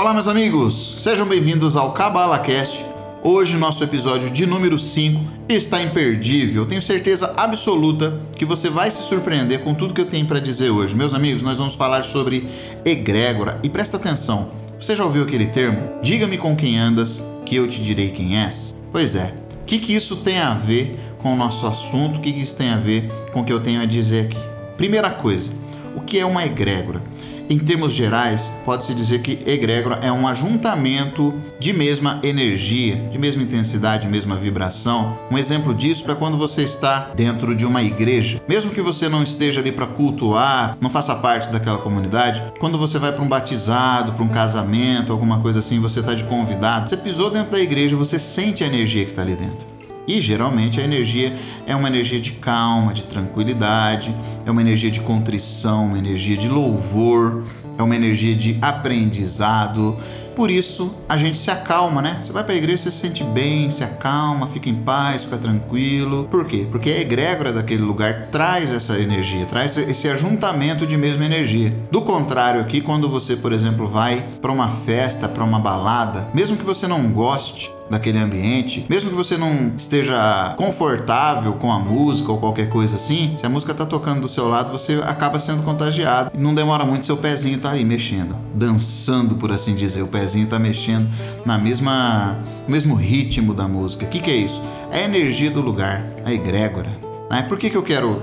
Olá, meus amigos, sejam bem-vindos ao CabalaCast. Hoje, nosso episódio de número 5 está imperdível. Tenho certeza absoluta que você vai se surpreender com tudo que eu tenho para dizer hoje. Meus amigos, nós vamos falar sobre egrégora e presta atenção. Você já ouviu aquele termo? Diga-me com quem andas, que eu te direi quem és. Pois é, o que, que isso tem a ver com o nosso assunto? O que, que isso tem a ver com o que eu tenho a dizer aqui? Primeira coisa, o que é uma egrégora? Em termos gerais, pode-se dizer que egrégora é um ajuntamento de mesma energia, de mesma intensidade, mesma vibração. Um exemplo disso é quando você está dentro de uma igreja. Mesmo que você não esteja ali para cultuar, não faça parte daquela comunidade, quando você vai para um batizado, para um casamento, alguma coisa assim, você está de convidado, você pisou dentro da igreja, você sente a energia que está ali dentro. E geralmente a energia é uma energia de calma, de tranquilidade, é uma energia de contrição, uma energia de louvor, é uma energia de aprendizado. Por isso a gente se acalma, né? Você vai para a igreja, você se sente bem, se acalma, fica em paz, fica tranquilo. Por quê? Porque a egrégora daquele lugar traz essa energia, traz esse ajuntamento de mesma energia. Do contrário, aqui, quando você, por exemplo, vai para uma festa, para uma balada, mesmo que você não goste, daquele ambiente, mesmo que você não esteja confortável com a música ou qualquer coisa assim, se a música tá tocando do seu lado, você acaba sendo contagiado. E não demora muito, seu pezinho tá aí mexendo, dançando, por assim dizer. O pezinho tá mexendo na mesma, no mesmo ritmo da música. O que, que é isso? É a energia do lugar, a egrégora. Né? Por que, que eu quero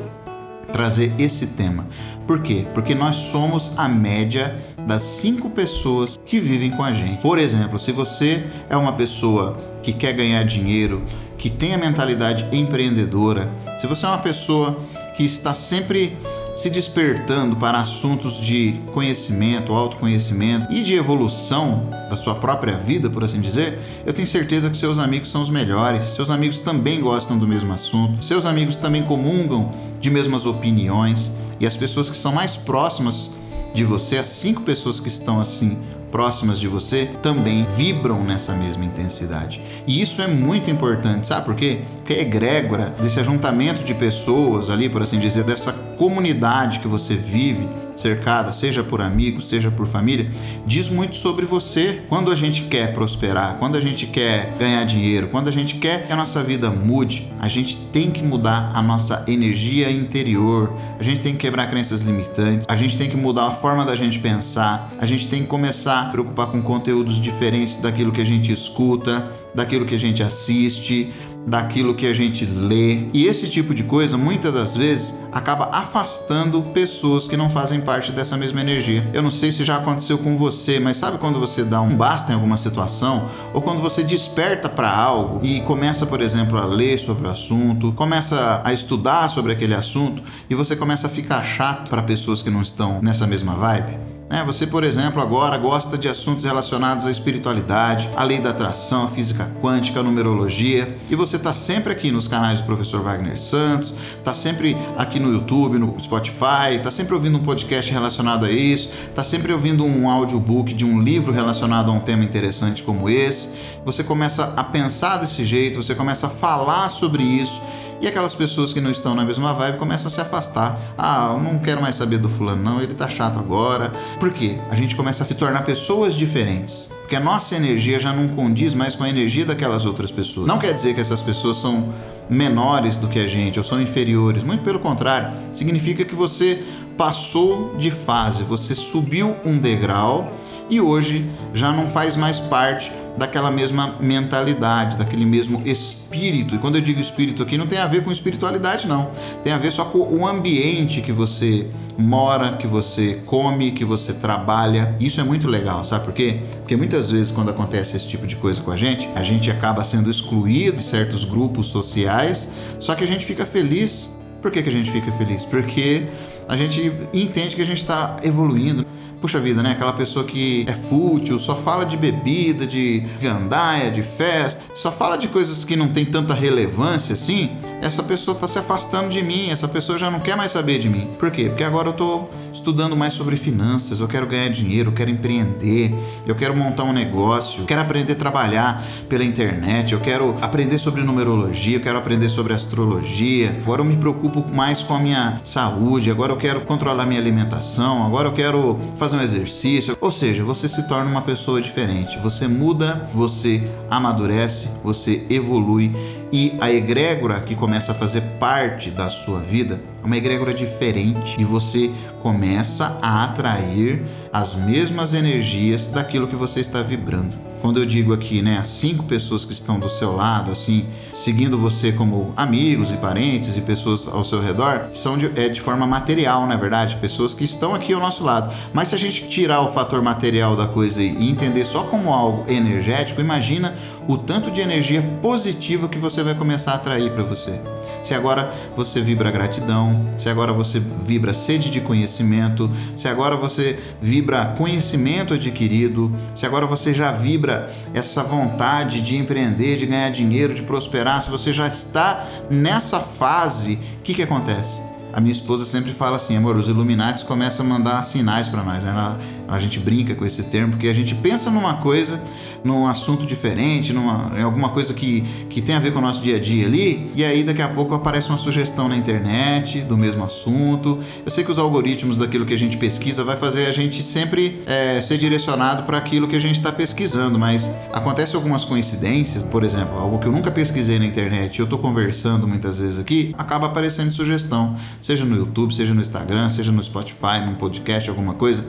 trazer esse tema? Por quê? Porque nós somos a média das cinco pessoas que vivem com a gente. Por exemplo, se você é uma pessoa que quer ganhar dinheiro, que tem a mentalidade empreendedora, se você é uma pessoa que está sempre se despertando para assuntos de conhecimento, autoconhecimento e de evolução da sua própria vida, por assim dizer, eu tenho certeza que seus amigos são os melhores. Seus amigos também gostam do mesmo assunto, seus amigos também comungam de mesmas opiniões e as pessoas que são mais próximas de você, as cinco pessoas que estão assim próximas de você também vibram nessa mesma intensidade. E isso é muito importante, sabe por quê? Porque é egrégora desse ajuntamento de pessoas ali, por assim dizer, dessa comunidade que você vive, cercada, seja por amigos, seja por família, diz muito sobre você. Quando a gente quer prosperar, quando a gente quer ganhar dinheiro, quando a gente quer que a nossa vida mude, a gente tem que mudar a nossa energia interior, a gente tem que quebrar crenças limitantes, a gente tem que mudar a forma da gente pensar, a gente tem que começar a preocupar com conteúdos diferentes daquilo que a gente escuta, daquilo que a gente assiste, daquilo que a gente lê. E esse tipo de coisa, muitas das vezes, acaba afastando pessoas que não fazem parte dessa mesma energia. Eu não sei se já aconteceu com você, mas sabe quando você dá um basta em alguma situação, ou quando você desperta para algo e começa, por exemplo, a ler sobre o assunto, começa a estudar sobre aquele assunto e você começa a ficar chato para pessoas que não estão nessa mesma vibe? É, você, por exemplo, agora gosta de assuntos relacionados à espiritualidade, à lei da atração, à física quântica, à numerologia, e você está sempre aqui nos canais do professor Wagner Santos, está sempre aqui no YouTube, no Spotify, está sempre ouvindo um podcast relacionado a isso, está sempre ouvindo um audiobook de um livro relacionado a um tema interessante como esse. Você começa a pensar desse jeito, você começa a falar sobre isso e aquelas pessoas que não estão na mesma vibe começam a se afastar. Ah, eu não quero mais saber do fulano, não, ele tá chato agora. Por quê? A gente começa a se tornar pessoas diferentes. Porque a nossa energia já não condiz mais com a energia daquelas outras pessoas. Não quer dizer que essas pessoas são menores do que a gente ou são inferiores. Muito pelo contrário, significa que você passou de fase, você subiu um degrau e hoje já não faz mais parte daquela mesma mentalidade, daquele mesmo espírito. E quando eu digo espírito aqui, não tem a ver com espiritualidade, não. Tem a ver só com o ambiente que você mora, que você come, que você trabalha. Isso é muito legal, sabe por quê? Porque muitas vezes quando acontece esse tipo de coisa com a gente, a gente acaba sendo excluído de certos grupos sociais, só que a gente fica feliz. Por que, que a gente fica feliz? Porque a gente entende que a gente está evoluindo puxa vida, né? Aquela pessoa que é fútil, só fala de bebida, de gandaia, de festa, só fala de coisas que não tem tanta relevância assim, essa pessoa está se afastando de mim, essa pessoa já não quer mais saber de mim. Por quê? Porque agora eu estou estudando mais sobre finanças, eu quero ganhar dinheiro, eu quero empreender, eu quero montar um negócio, eu quero aprender a trabalhar pela internet, eu quero aprender sobre numerologia, eu quero aprender sobre astrologia. Agora eu me preocupo mais com a minha saúde, agora eu quero controlar minha alimentação, agora eu quero fazer um exercício. Ou seja, você se torna uma pessoa diferente, você muda, você amadurece, você evolui e a egrégora que começa a fazer parte da sua vida é uma egrégora diferente e você começa a atrair as mesmas energias daquilo que você está vibrando. Quando eu digo aqui, né, as cinco pessoas que estão do seu lado, assim, seguindo você como amigos e parentes e pessoas ao seu redor, são de, é de forma material, na é verdade, pessoas que estão aqui ao nosso lado. Mas se a gente tirar o fator material da coisa e entender só como algo energético, imagina o tanto de energia positiva que você vai começar a atrair para você se agora você vibra gratidão, se agora você vibra sede de conhecimento, se agora você vibra conhecimento adquirido, se agora você já vibra essa vontade de empreender, de ganhar dinheiro, de prosperar, se você já está nessa fase, o que, que acontece? A minha esposa sempre fala assim, amor, os Illuminati começam a mandar sinais para nós. Né? Ela, a gente brinca com esse termo porque a gente pensa numa coisa num assunto diferente, numa, em alguma coisa que, que tem a ver com o nosso dia a dia ali, e aí daqui a pouco aparece uma sugestão na internet do mesmo assunto. Eu sei que os algoritmos daquilo que a gente pesquisa vai fazer a gente sempre é, ser direcionado para aquilo que a gente está pesquisando, mas acontece algumas coincidências, por exemplo, algo que eu nunca pesquisei na internet, eu estou conversando muitas vezes aqui, acaba aparecendo sugestão, seja no YouTube, seja no Instagram, seja no Spotify, num podcast, alguma coisa.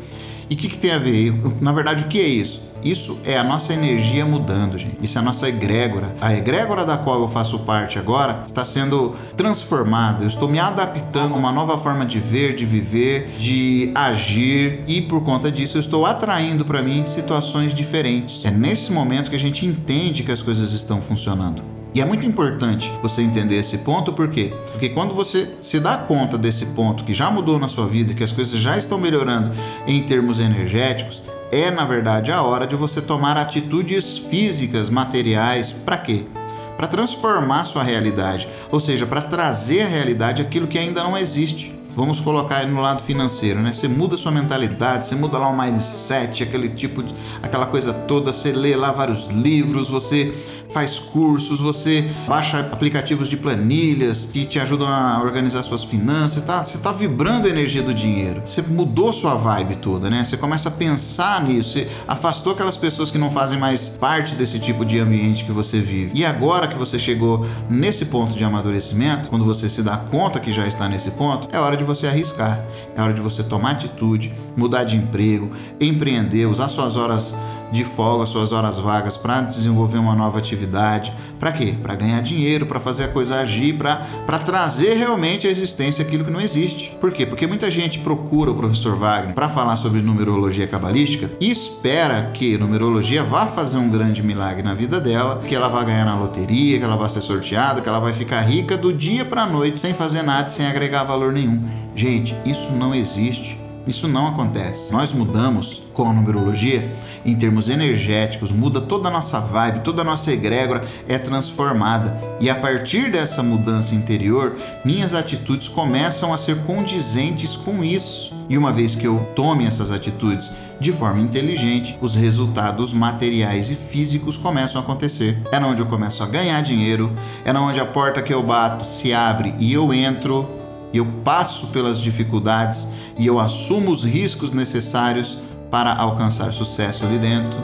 E o que, que tem a ver? Na verdade, o que é isso? Isso é a nossa energia mudando, gente. Isso é a nossa egrégora. A egrégora da qual eu faço parte agora está sendo transformada. Eu estou me adaptando a uma nova forma de ver, de viver, de agir e por conta disso eu estou atraindo para mim situações diferentes. É nesse momento que a gente entende que as coisas estão funcionando. E é muito importante você entender esse ponto, por quê? Porque quando você se dá conta desse ponto que já mudou na sua vida, que as coisas já estão melhorando em termos energéticos, é na verdade a hora de você tomar atitudes físicas, materiais, para quê? Para transformar sua realidade, ou seja, para trazer à realidade aquilo que ainda não existe. Vamos colocar no lado financeiro, né? Você muda sua mentalidade, você muda lá o mindset, aquele tipo, de, aquela coisa toda, você lê lá vários livros, você faz cursos, você baixa aplicativos de planilhas que te ajudam a organizar suas finanças, tá? Você está vibrando a energia do dinheiro. Você mudou sua vibe toda, né? Você começa a pensar nisso, você afastou aquelas pessoas que não fazem mais parte desse tipo de ambiente que você vive. E agora que você chegou nesse ponto de amadurecimento, quando você se dá conta que já está nesse ponto, é hora de você arriscar. É hora de você tomar atitude, mudar de emprego, empreender, usar suas horas de folga, suas horas vagas para desenvolver uma nova atividade. Para quê? Para ganhar dinheiro, para fazer a coisa agir, para trazer realmente à existência aquilo que não existe. Por quê? Porque muita gente procura o professor Wagner para falar sobre numerologia cabalística e espera que numerologia vá fazer um grande milagre na vida dela, que ela vá ganhar na loteria, que ela vá ser sorteada, que ela vai ficar rica do dia para noite sem fazer nada, sem agregar valor nenhum. Gente, isso não existe. Isso não acontece. Nós mudamos com a numerologia em termos energéticos, muda toda a nossa vibe, toda a nossa egrégora é transformada. E a partir dessa mudança interior, minhas atitudes começam a ser condizentes com isso. E uma vez que eu tome essas atitudes de forma inteligente, os resultados materiais e físicos começam a acontecer. É onde eu começo a ganhar dinheiro, é onde a porta que eu bato se abre e eu entro, e eu passo pelas dificuldades e eu assumo os riscos necessários para alcançar sucesso ali dentro.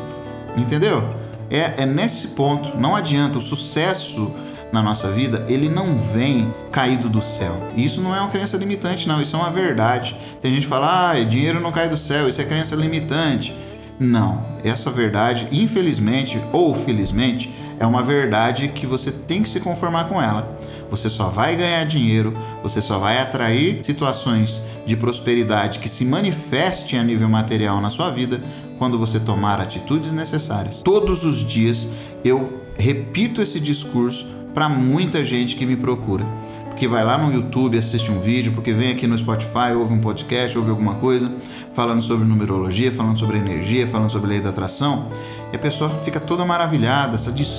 Entendeu? É, é nesse ponto, não adianta, o sucesso na nossa vida, ele não vem caído do céu. Isso não é uma crença limitante, não, isso é uma verdade. Tem gente que fala, ah, dinheiro não cai do céu, isso é crença limitante. Não, essa verdade, infelizmente ou felizmente, é uma verdade que você tem que se conformar com ela. Você só vai ganhar dinheiro, você só vai atrair situações de prosperidade que se manifestem a nível material na sua vida quando você tomar atitudes necessárias. Todos os dias eu repito esse discurso para muita gente que me procura. Porque vai lá no YouTube, assiste um vídeo, porque vem aqui no Spotify, ouve um podcast, ouve alguma coisa falando sobre numerologia, falando sobre energia, falando sobre lei da atração E a pessoa fica toda maravilhada,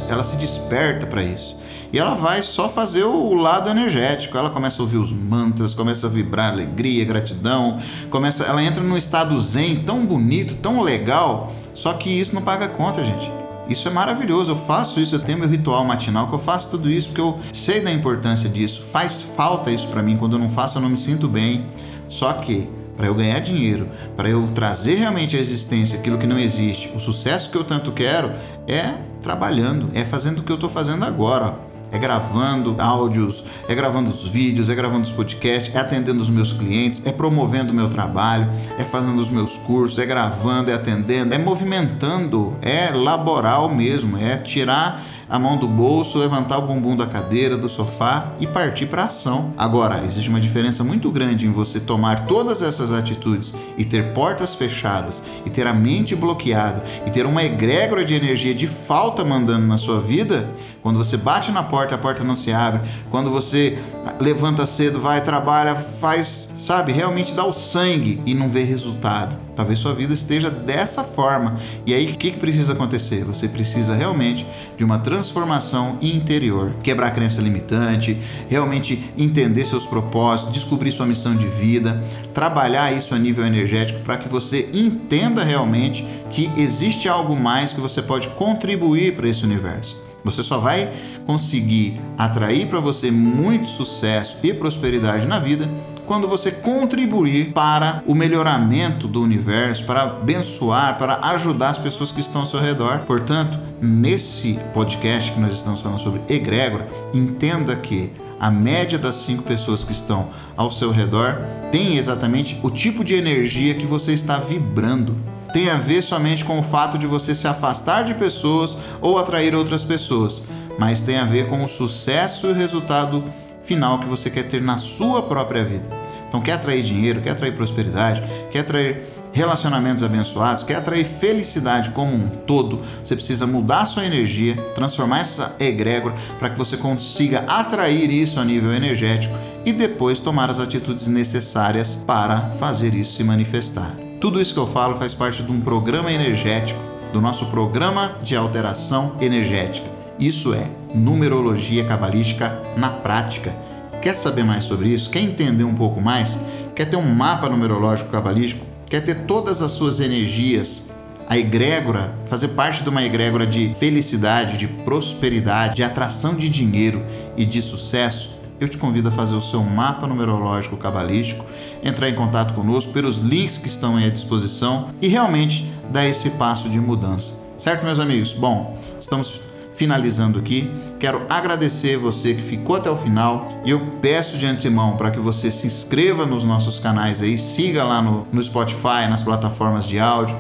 ela se desperta para isso. E ela vai só fazer o lado energético. Ela começa a ouvir os mantras, começa a vibrar alegria, gratidão, começa, ela entra num estado zen tão bonito, tão legal. Só que isso não paga conta, gente. Isso é maravilhoso, eu faço isso, eu tenho meu ritual matinal que eu faço tudo isso porque eu sei da importância disso. Faz falta isso para mim, quando eu não faço eu não me sinto bem. Só que para eu ganhar dinheiro, para eu trazer realmente à existência aquilo que não existe, o sucesso que eu tanto quero, é trabalhando, é fazendo o que eu estou fazendo agora é gravando áudios, é gravando os vídeos, é gravando os podcasts, é atendendo os meus clientes, é promovendo o meu trabalho, é fazendo os meus cursos, é gravando, é atendendo, é movimentando, é laboral mesmo, é tirar a mão do bolso, levantar o bumbum da cadeira, do sofá e partir para ação. Agora, existe uma diferença muito grande em você tomar todas essas atitudes e ter portas fechadas, e ter a mente bloqueada, e ter uma egrégora de energia de falta mandando na sua vida quando você bate na porta, a porta não se abre. Quando você levanta cedo, vai, trabalha, faz, sabe, realmente dá o sangue e não vê resultado. Talvez sua vida esteja dessa forma. E aí, o que, que precisa acontecer? Você precisa realmente de uma transformação interior. Quebrar a crença limitante, realmente entender seus propósitos, descobrir sua missão de vida, trabalhar isso a nível energético para que você entenda realmente que existe algo mais que você pode contribuir para esse universo. Você só vai conseguir atrair para você muito sucesso e prosperidade na vida quando você contribuir para o melhoramento do universo, para abençoar, para ajudar as pessoas que estão ao seu redor. Portanto, nesse podcast que nós estamos falando sobre egrégora, entenda que a média das cinco pessoas que estão ao seu redor tem exatamente o tipo de energia que você está vibrando tem a ver somente com o fato de você se afastar de pessoas ou atrair outras pessoas, mas tem a ver com o sucesso e o resultado final que você quer ter na sua própria vida. Então, quer atrair dinheiro, quer atrair prosperidade, quer atrair relacionamentos abençoados, quer atrair felicidade como um todo, você precisa mudar sua energia, transformar essa egrégora para que você consiga atrair isso a nível energético e depois tomar as atitudes necessárias para fazer isso se manifestar. Tudo isso que eu falo faz parte de um programa energético, do nosso programa de alteração energética. Isso é numerologia cabalística na prática. Quer saber mais sobre isso? Quer entender um pouco mais? Quer ter um mapa numerológico cabalístico? Quer ter todas as suas energias a egrégora, fazer parte de uma egrégora de felicidade, de prosperidade, de atração de dinheiro e de sucesso, eu te convido a fazer o seu mapa numerológico cabalístico, entrar em contato conosco pelos links que estão aí à disposição e realmente dar esse passo de mudança. Certo, meus amigos? Bom, estamos finalizando aqui. Quero agradecer você que ficou até o final e eu peço de antemão para que você se inscreva nos nossos canais aí, siga lá no, no Spotify, nas plataformas de áudio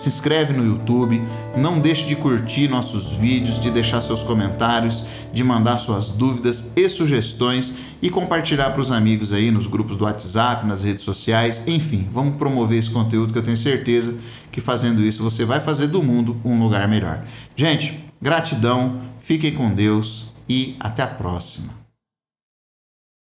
se inscreve no YouTube, não deixe de curtir nossos vídeos, de deixar seus comentários, de mandar suas dúvidas e sugestões e compartilhar para os amigos aí nos grupos do WhatsApp, nas redes sociais, enfim, vamos promover esse conteúdo que eu tenho certeza que fazendo isso você vai fazer do mundo um lugar melhor. Gente, gratidão, fiquem com Deus e até a próxima.